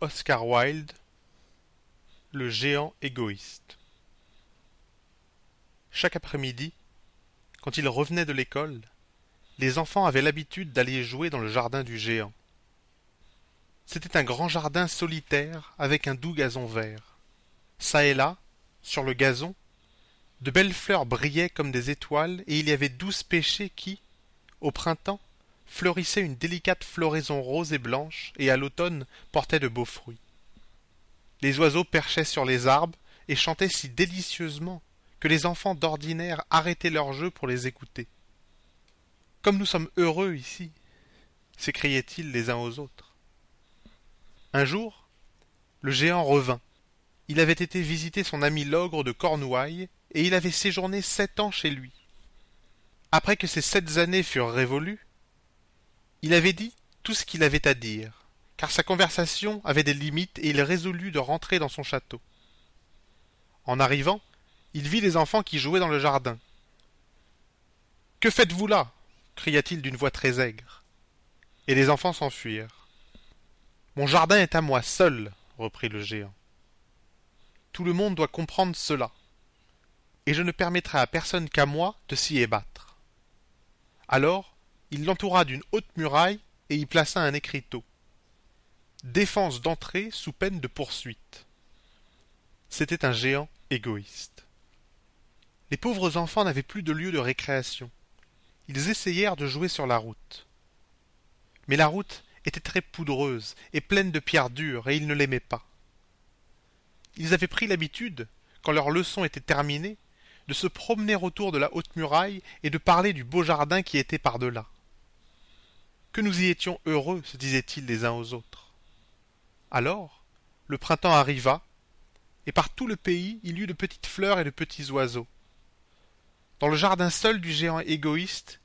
Oscar Wilde Le géant égoïste Chaque après-midi, quand ils revenaient de l'école, les enfants avaient l'habitude d'aller jouer dans le jardin du géant. C'était un grand jardin solitaire avec un doux gazon vert. Çà et là, sur le gazon, de belles fleurs brillaient comme des étoiles et il y avait douze pêchers qui, au printemps, fleurissait une délicate floraison rose et blanche, et à l'automne portait de beaux fruits. Les oiseaux perchaient sur les arbres et chantaient si délicieusement que les enfants d'ordinaire arrêtaient leur jeu pour les écouter. Comme nous sommes heureux ici s'écriaient-ils les uns aux autres. Un jour, le géant revint. Il avait été visiter son ami l'ogre de Cornouailles, et il avait séjourné sept ans chez lui. Après que ces sept années furent révolues, il avait dit tout ce qu'il avait à dire, car sa conversation avait des limites et il résolut de rentrer dans son château. En arrivant, il vit les enfants qui jouaient dans le jardin. Que faites-vous là? cria-t-il d'une voix très aigre. Et les enfants s'enfuirent. Mon jardin est à moi seul, reprit le géant. Tout le monde doit comprendre cela, et je ne permettrai à personne qu'à moi de s'y ébattre. Alors, il l'entoura d'une haute muraille et y plaça un écriteau. Défense d'entrée sous peine de poursuite. C'était un géant égoïste. Les pauvres enfants n'avaient plus de lieu de récréation. Ils essayèrent de jouer sur la route. Mais la route était très poudreuse et pleine de pierres dures, et ils ne l'aimaient pas. Ils avaient pris l'habitude, quand leur leçon était terminée, de se promener autour de la haute muraille et de parler du beau jardin qui était par-delà que nous y étions heureux, se disaient-ils les uns aux autres. Alors, le printemps arriva, et par tout le pays il y eut de petites fleurs et de petits oiseaux. Dans le jardin seul du géant égoïste,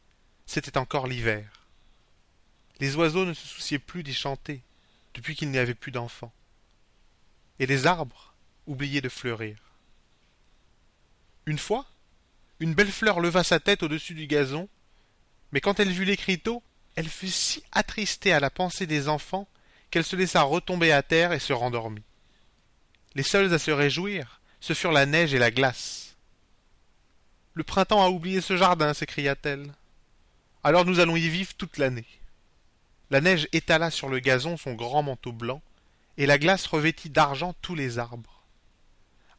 c'était encore l'hiver. Les oiseaux ne se souciaient plus d'y chanter, depuis qu'il n'y avait plus d'enfants. Et les arbres oubliaient de fleurir. Une fois, une belle fleur leva sa tête au-dessus du gazon, mais quand elle vit l'écriteau, elle fut si attristée à la pensée des enfants qu'elle se laissa retomber à terre et se rendormit. Les seuls à se réjouir, ce furent la neige et la glace. Le printemps a oublié ce jardin, s'écria-t-elle. Alors nous allons y vivre toute l'année. La neige étala sur le gazon son grand manteau blanc, et la glace revêtit d'argent tous les arbres.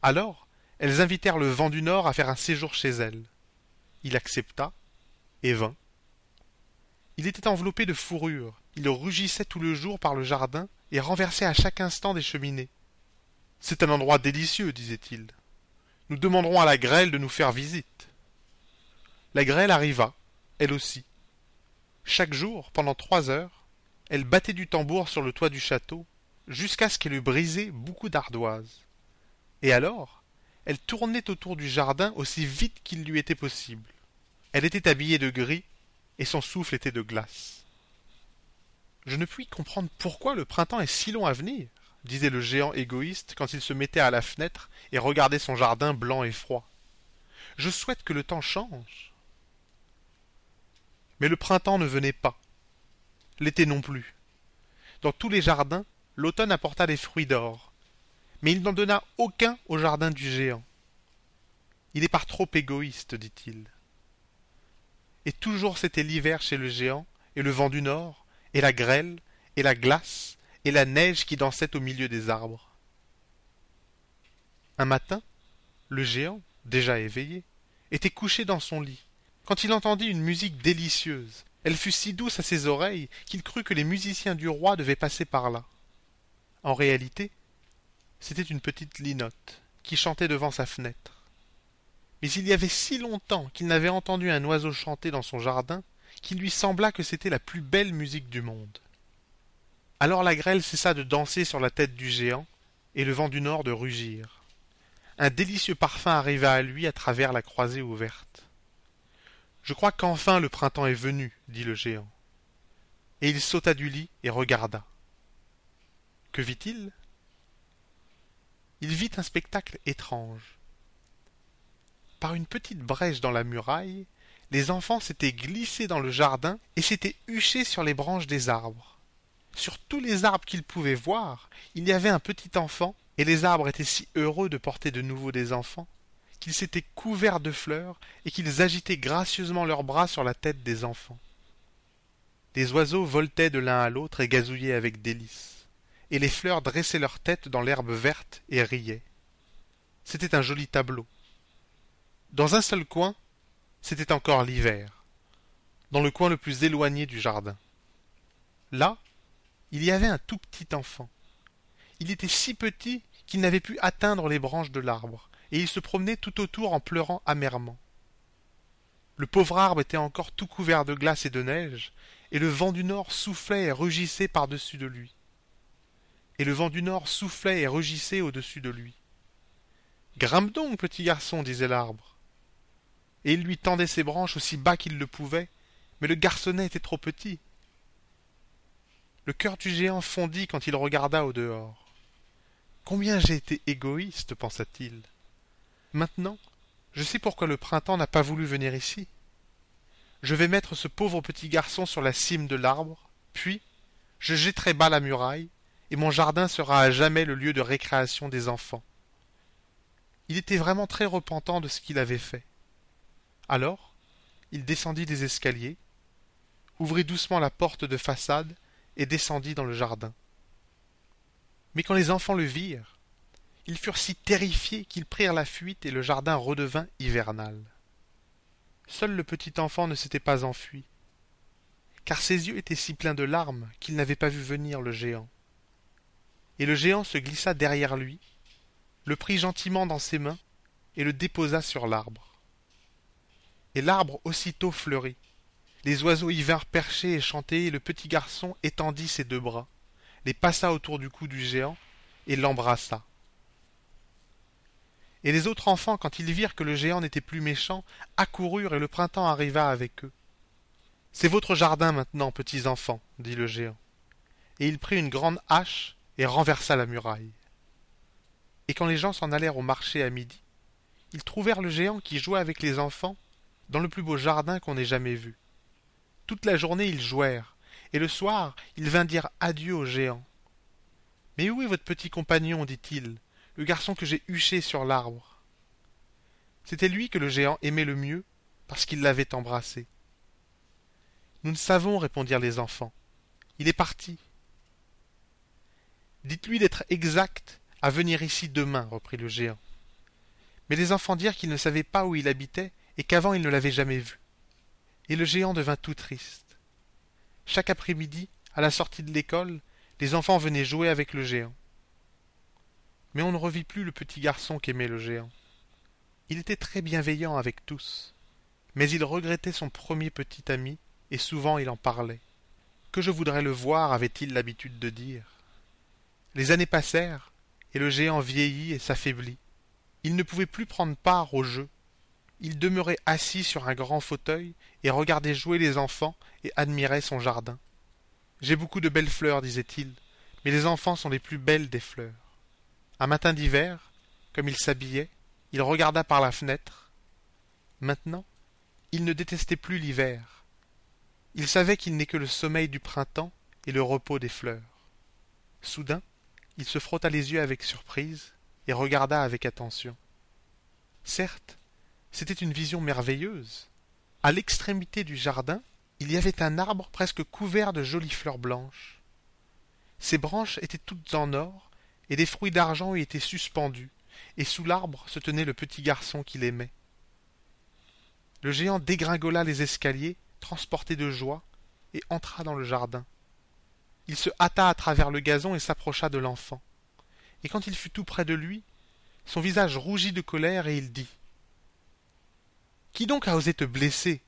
Alors, elles invitèrent le vent du nord à faire un séjour chez elles. Il accepta et vint. Il était enveloppé de fourrure, il rugissait tout le jour par le jardin et renversait à chaque instant des cheminées. C'est un endroit délicieux, disait-il. Nous demanderons à la grêle de nous faire visite. La grêle arriva, elle aussi. Chaque jour, pendant trois heures, elle battait du tambour sur le toit du château, jusqu'à ce qu'elle eût brisé beaucoup d'ardoises. Et alors, elle tournait autour du jardin aussi vite qu'il lui était possible. Elle était habillée de gris et son souffle était de glace. Je ne puis comprendre pourquoi le printemps est si long à venir, disait le géant égoïste quand il se mettait à la fenêtre et regardait son jardin blanc et froid. Je souhaite que le temps change. Mais le printemps ne venait pas. L'été non plus. Dans tous les jardins, l'automne apporta des fruits d'or, mais il n'en donna aucun au jardin du géant. Il est par trop égoïste, dit-il et toujours c'était l'hiver chez le géant, et le vent du nord, et la grêle, et la glace, et la neige qui dansait au milieu des arbres. Un matin, le géant, déjà éveillé, était couché dans son lit, quand il entendit une musique délicieuse. Elle fut si douce à ses oreilles qu'il crut que les musiciens du roi devaient passer par là. En réalité, c'était une petite linotte qui chantait devant sa fenêtre mais il y avait si longtemps qu'il n'avait entendu un oiseau chanter dans son jardin qu'il lui sembla que c'était la plus belle musique du monde. Alors la grêle cessa de danser sur la tête du géant, et le vent du nord de rugir. Un délicieux parfum arriva à lui à travers la croisée ouverte. Je crois qu'enfin le printemps est venu, dit le géant. Et il sauta du lit et regarda. Que vit-il? Il vit un spectacle étrange par une petite brèche dans la muraille, les enfants s'étaient glissés dans le jardin et s'étaient huchés sur les branches des arbres. sur tous les arbres qu'il pouvait voir, il y avait un petit enfant, et les arbres étaient si heureux de porter de nouveau des enfants, qu'ils s'étaient couverts de fleurs et qu'ils agitaient gracieusement leurs bras sur la tête des enfants. Les oiseaux voletaient de l'un à l'autre et gazouillaient avec délice, et les fleurs dressaient leur tête dans l'herbe verte et riaient. C'était un joli tableau. Dans un seul coin, c'était encore l'hiver, dans le coin le plus éloigné du jardin. Là, il y avait un tout petit enfant. Il était si petit qu'il n'avait pu atteindre les branches de l'arbre, et il se promenait tout autour en pleurant amèrement. Le pauvre arbre était encore tout couvert de glace et de neige, et le vent du nord soufflait et rugissait par-dessus de lui. Et le vent du nord soufflait et rugissait au-dessus de lui. Grimpe donc, petit garçon, disait l'arbre. Et il lui tendait ses branches aussi bas qu'il le pouvait, mais le garçonnet était trop petit. Le cœur du géant fondit quand il regarda au dehors. Combien j'ai été égoïste, pensa-t-il. Maintenant, je sais pourquoi le printemps n'a pas voulu venir ici. Je vais mettre ce pauvre petit garçon sur la cime de l'arbre, puis je jetterai bas la muraille, et mon jardin sera à jamais le lieu de récréation des enfants. Il était vraiment très repentant de ce qu'il avait fait. Alors, il descendit des escaliers, ouvrit doucement la porte de façade et descendit dans le jardin. Mais quand les enfants le virent, ils furent si terrifiés qu'ils prirent la fuite et le jardin redevint hivernal. Seul le petit enfant ne s'était pas enfui, car ses yeux étaient si pleins de larmes qu'il n'avait pas vu venir le géant. Et le géant se glissa derrière lui, le prit gentiment dans ses mains et le déposa sur l'arbre. Et l'arbre aussitôt fleurit, les oiseaux y vinrent percher et chanter, et le petit garçon étendit ses deux bras, les passa autour du cou du géant, et l'embrassa. Et les autres enfants, quand ils virent que le géant n'était plus méchant, accoururent et le printemps arriva avec eux. C'est votre jardin maintenant, petits enfants, dit le géant. Et il prit une grande hache et renversa la muraille. Et quand les gens s'en allèrent au marché à midi, ils trouvèrent le géant qui jouait avec les enfants dans le plus beau jardin qu'on ait jamais vu. Toute la journée ils jouèrent, et le soir il vint dire adieu au géant. Mais où est votre petit compagnon? dit-il, le garçon que j'ai huché sur l'arbre C'était lui que le géant aimait le mieux, parce qu'il l'avait embrassé. Nous ne savons, répondirent les enfants. Il est parti. Dites-lui d'être exact à venir ici demain, reprit le géant. Mais les enfants dirent qu'ils ne savaient pas où il habitait et qu'avant ils ne l'avaient jamais vu et le géant devint tout triste. Chaque après-midi, à la sortie de l'école, les enfants venaient jouer avec le géant. Mais on ne revit plus le petit garçon qu'aimait le géant. Il était très bienveillant avec tous, mais il regrettait son premier petit ami, et souvent il en parlait. Que je voudrais le voir, avait-il l'habitude de dire. Les années passèrent, et le géant vieillit et s'affaiblit. Il ne pouvait plus prendre part au jeu, il demeurait assis sur un grand fauteuil et regardait jouer les enfants et admirait son jardin. J'ai beaucoup de belles fleurs, disait-il, mais les enfants sont les plus belles des fleurs. Un matin d'hiver, comme il s'habillait, il regarda par la fenêtre. Maintenant, il ne détestait plus l'hiver. Il savait qu'il n'est que le sommeil du printemps et le repos des fleurs. Soudain, il se frotta les yeux avec surprise et regarda avec attention. Certes, c'était une vision merveilleuse. À l'extrémité du jardin, il y avait un arbre presque couvert de jolies fleurs blanches. Ses branches étaient toutes en or, et des fruits d'argent y étaient suspendus, et sous l'arbre se tenait le petit garçon qu'il aimait. Le géant dégringola les escaliers, transporté de joie, et entra dans le jardin. Il se hâta à travers le gazon et s'approcha de l'enfant. Et quand il fut tout près de lui, son visage rougit de colère et il dit qui donc a osé te blesser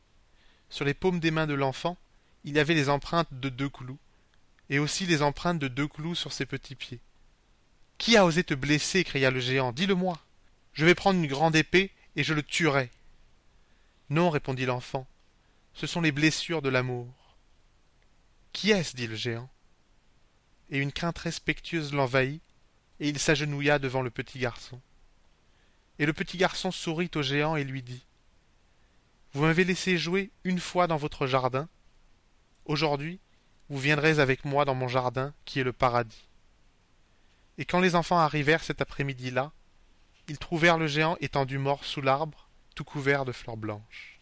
Sur les paumes des mains de l'enfant, il avait les empreintes de deux clous, et aussi les empreintes de deux clous sur ses petits pieds. Qui a osé te blesser? cria le géant. Dis-le-moi. Je vais prendre une grande épée et je le tuerai. Non, répondit l'enfant. Ce sont les blessures de l'amour. Qui est-ce? dit le géant. Et une crainte respectueuse l'envahit, et il s'agenouilla devant le petit garçon. Et le petit garçon sourit au géant et lui dit vous m'avez laissé jouer une fois dans votre jardin. Aujourd'hui, vous viendrez avec moi dans mon jardin qui est le paradis. Et quand les enfants arrivèrent cet après-midi-là, ils trouvèrent le géant étendu mort sous l'arbre, tout couvert de fleurs blanches.